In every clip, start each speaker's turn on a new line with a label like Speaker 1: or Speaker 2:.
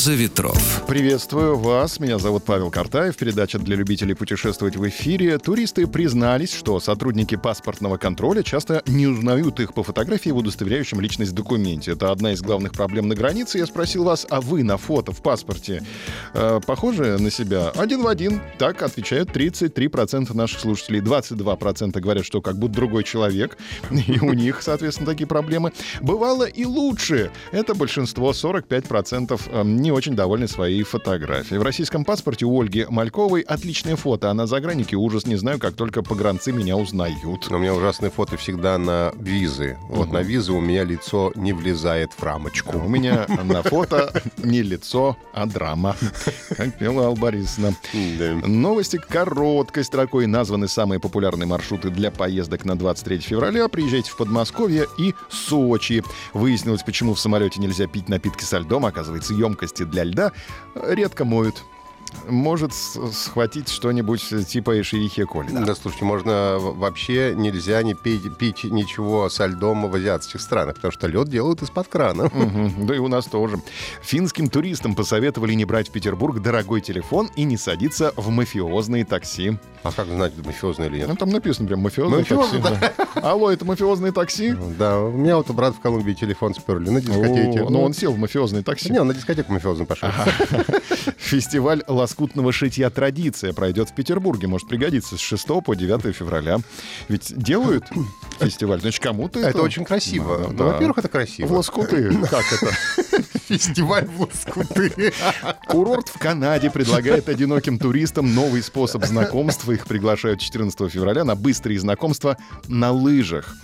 Speaker 1: «Роза ветров».
Speaker 2: Приветствую вас. Меня зовут Павел Картаев. Передача для любителей путешествовать в эфире. Туристы признались, что сотрудники паспортного контроля часто не узнают их по фотографии в удостоверяющем личность документе. Это одна из главных проблем на границе. Я спросил вас, а вы на фото в паспорте э, похожи на себя? Один в один. Так отвечают 33% наших слушателей. 22% говорят, что как будто другой человек. И у них, соответственно, такие проблемы. Бывало и лучше. Это большинство, 45% не очень довольны своей фотографией. В российском паспорте у Ольги Мальковой отличное фото, а на загранике ужас. Не знаю, как только погранцы меня узнают.
Speaker 3: У меня ужасные фото всегда на визы. Вот угу. на визы у меня лицо не влезает в рамочку.
Speaker 2: У меня на фото не лицо, а драма. Как пела Алла Борисовна. Новости короткой строкой названы самые популярные маршруты для поездок на 23 февраля. Приезжайте в Подмосковье и Сочи. Выяснилось, почему в самолете нельзя пить напитки со льдом. Оказывается, емкости для льда редко моют может схватить что-нибудь типа эшерихия коли.
Speaker 3: Да. да, слушайте, можно вообще нельзя не пить, пить ничего со льдом в азиатских странах, потому что лед делают из-под крана.
Speaker 2: Угу, да и у нас тоже. Финским туристам посоветовали не брать в Петербург дорогой телефон и не садиться в мафиозные такси.
Speaker 3: А как знать, это мафиозное или нет?
Speaker 2: Ну, там написано прям мафиозное такси. Да. Алло, это мафиозное такси?
Speaker 3: Да, у меня вот у брата в Колумбии телефон сперли на дискотеке.
Speaker 2: Но ну, он сел в мафиозное такси.
Speaker 3: Не, он на дискотеку мафиозную пошел.
Speaker 2: Фестиваль лоскутного шитья «Традиция» пройдет в Петербурге. Может пригодиться с 6 по 9 февраля. Ведь делают фестиваль, значит, кому-то
Speaker 3: это... Это очень красиво. Ну, во-первых, это красиво.
Speaker 2: В лоскуты. Как это?
Speaker 3: Фестиваль в лоскуты.
Speaker 2: Курорт в Канаде предлагает одиноким туристам новый способ знакомства. Их приглашают 14 февраля на быстрые знакомства на лыжах.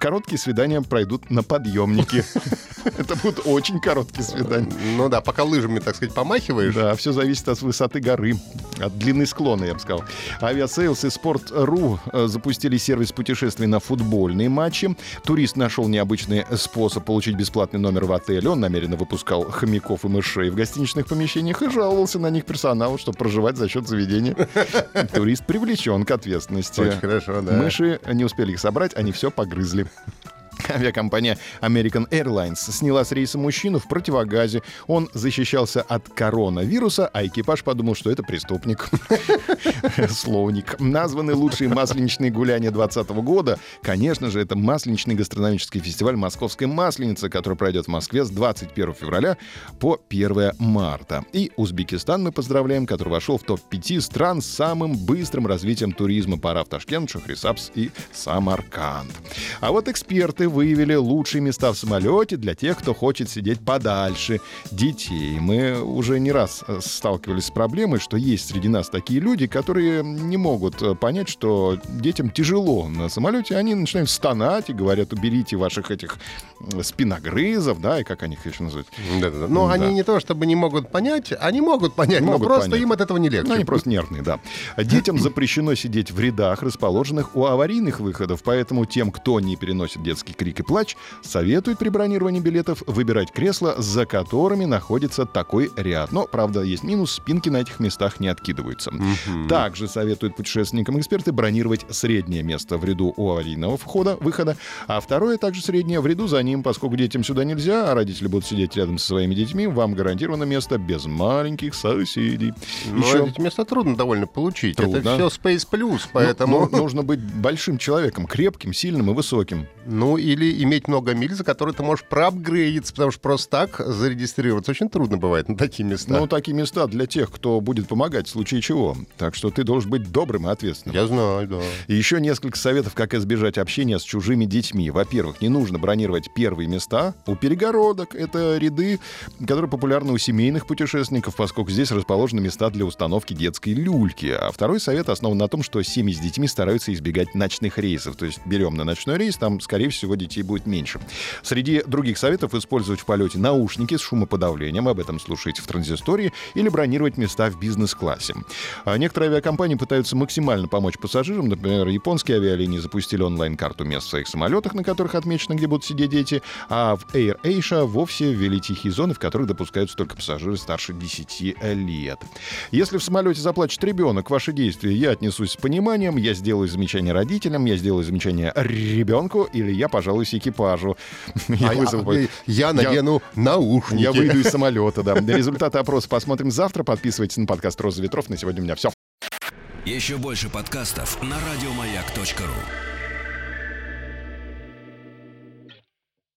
Speaker 2: Короткие свидания пройдут на подъемнике. Это будут очень короткие свидания.
Speaker 3: Ну да, пока лыжами, так сказать, помахиваешь.
Speaker 2: Да, все зависит от высоты горы, от длины склона, я бы сказал. Aviasales и Sports.ru э, запустили сервис путешествий на футбольные матчи. Турист нашел необычный способ получить бесплатный номер в отеле. Он намеренно выпускал хомяков и мышей в гостиничных помещениях и жаловался на них персоналу, чтобы проживать за счет заведения. Турист привлечен к ответственности.
Speaker 3: Очень хорошо, да.
Speaker 2: Мыши не успели их собрать, они все погрызли. Авиакомпания American Airlines сняла с рейса мужчину в противогазе. Он защищался от коронавируса, а экипаж подумал, что это преступник. Словник. Названы лучшие масленичные гуляния 2020 года. Конечно же, это масленичный гастрономический фестиваль «Московская масленица», который пройдет в Москве с 21 февраля по 1 марта. И Узбекистан мы поздравляем, который вошел в топ-5 стран с самым быстрым развитием туризма. Пора в Ташкент, Шахрисабс и Самарканд. А вот эксперты выявили лучшие места в самолете для тех, кто хочет сидеть подальше детей. Мы уже не раз э, сталкивались с проблемой, что есть среди нас такие люди, которые не могут э, понять, что детям тяжело на самолете. Они начинают стонать и говорят, уберите ваших этих спиногрызов, да, и как они их еще называют.
Speaker 3: Да-да-да. Но да. они не то, чтобы не могут понять, они могут понять, могут но просто понять. им от этого не легче.
Speaker 2: Ну, они просто нервные, да. Детям запрещено сидеть в рядах, расположенных у аварийных выходов, поэтому тем, кто не переносит детский крик и плач, советуют при бронировании билетов выбирать кресла, за которыми находится такой ряд. Но, правда, есть минус, спинки на этих местах не откидываются. Mm-hmm. Также советуют путешественникам эксперты бронировать среднее место в ряду у аварийного входа, выхода, а второе также среднее в ряду за ним, поскольку детям сюда нельзя, а родители будут сидеть рядом со своими детьми, вам гарантировано место без маленьких соседей.
Speaker 3: Но Еще... эти места трудно довольно получить. Трудно. Это все Space Plus, поэтому...
Speaker 2: Но, нужно быть большим человеком, крепким, сильным и высоким.
Speaker 3: Ну, или иметь много миль, за которые ты можешь проапгрейдиться, потому что просто так зарегистрироваться очень трудно бывает на такие места.
Speaker 2: Ну, такие места для тех, кто будет помогать в случае чего. Так что ты должен быть добрым и ответственным.
Speaker 3: Я знаю, да.
Speaker 2: И еще несколько советов, как избежать общения с чужими детьми. Во-первых, не нужно бронировать первые места у перегородок. Это ряды, которые популярны у семейных путешественников, поскольку здесь расположены места для установки детской люльки. А второй совет основан на том, что семьи с детьми стараются избегать ночных рейсов. То есть берем на ночной рейс, там, скорее всего, детей будет меньше. Среди других советов использовать в полете наушники с шумоподавлением, об этом слушайте в транзистории, или бронировать места в бизнес-классе. А некоторые авиакомпании пытаются максимально помочь пассажирам. Например, японские авиалинии запустили онлайн-карту мест в своих самолетах, на которых отмечено, где будут сидеть дети, а в Air Asia вовсе ввели тихие зоны, в которых допускаются только пассажиры старше 10 лет. Если в самолете заплачет ребенок, ваши действия я отнесусь с пониманием, я сделаю замечание родителям, я сделаю замечание ребенку, или я пожалуюсь экипажу.
Speaker 3: Я,
Speaker 2: Я вызову-
Speaker 3: а, я надену наушники.
Speaker 2: я выйду из самолета, да. Результаты опроса посмотрим завтра. Подписывайтесь на подкаст «Роза ветров». На сегодня у меня все.
Speaker 1: Еще больше подкастов на радиомаяк.ру.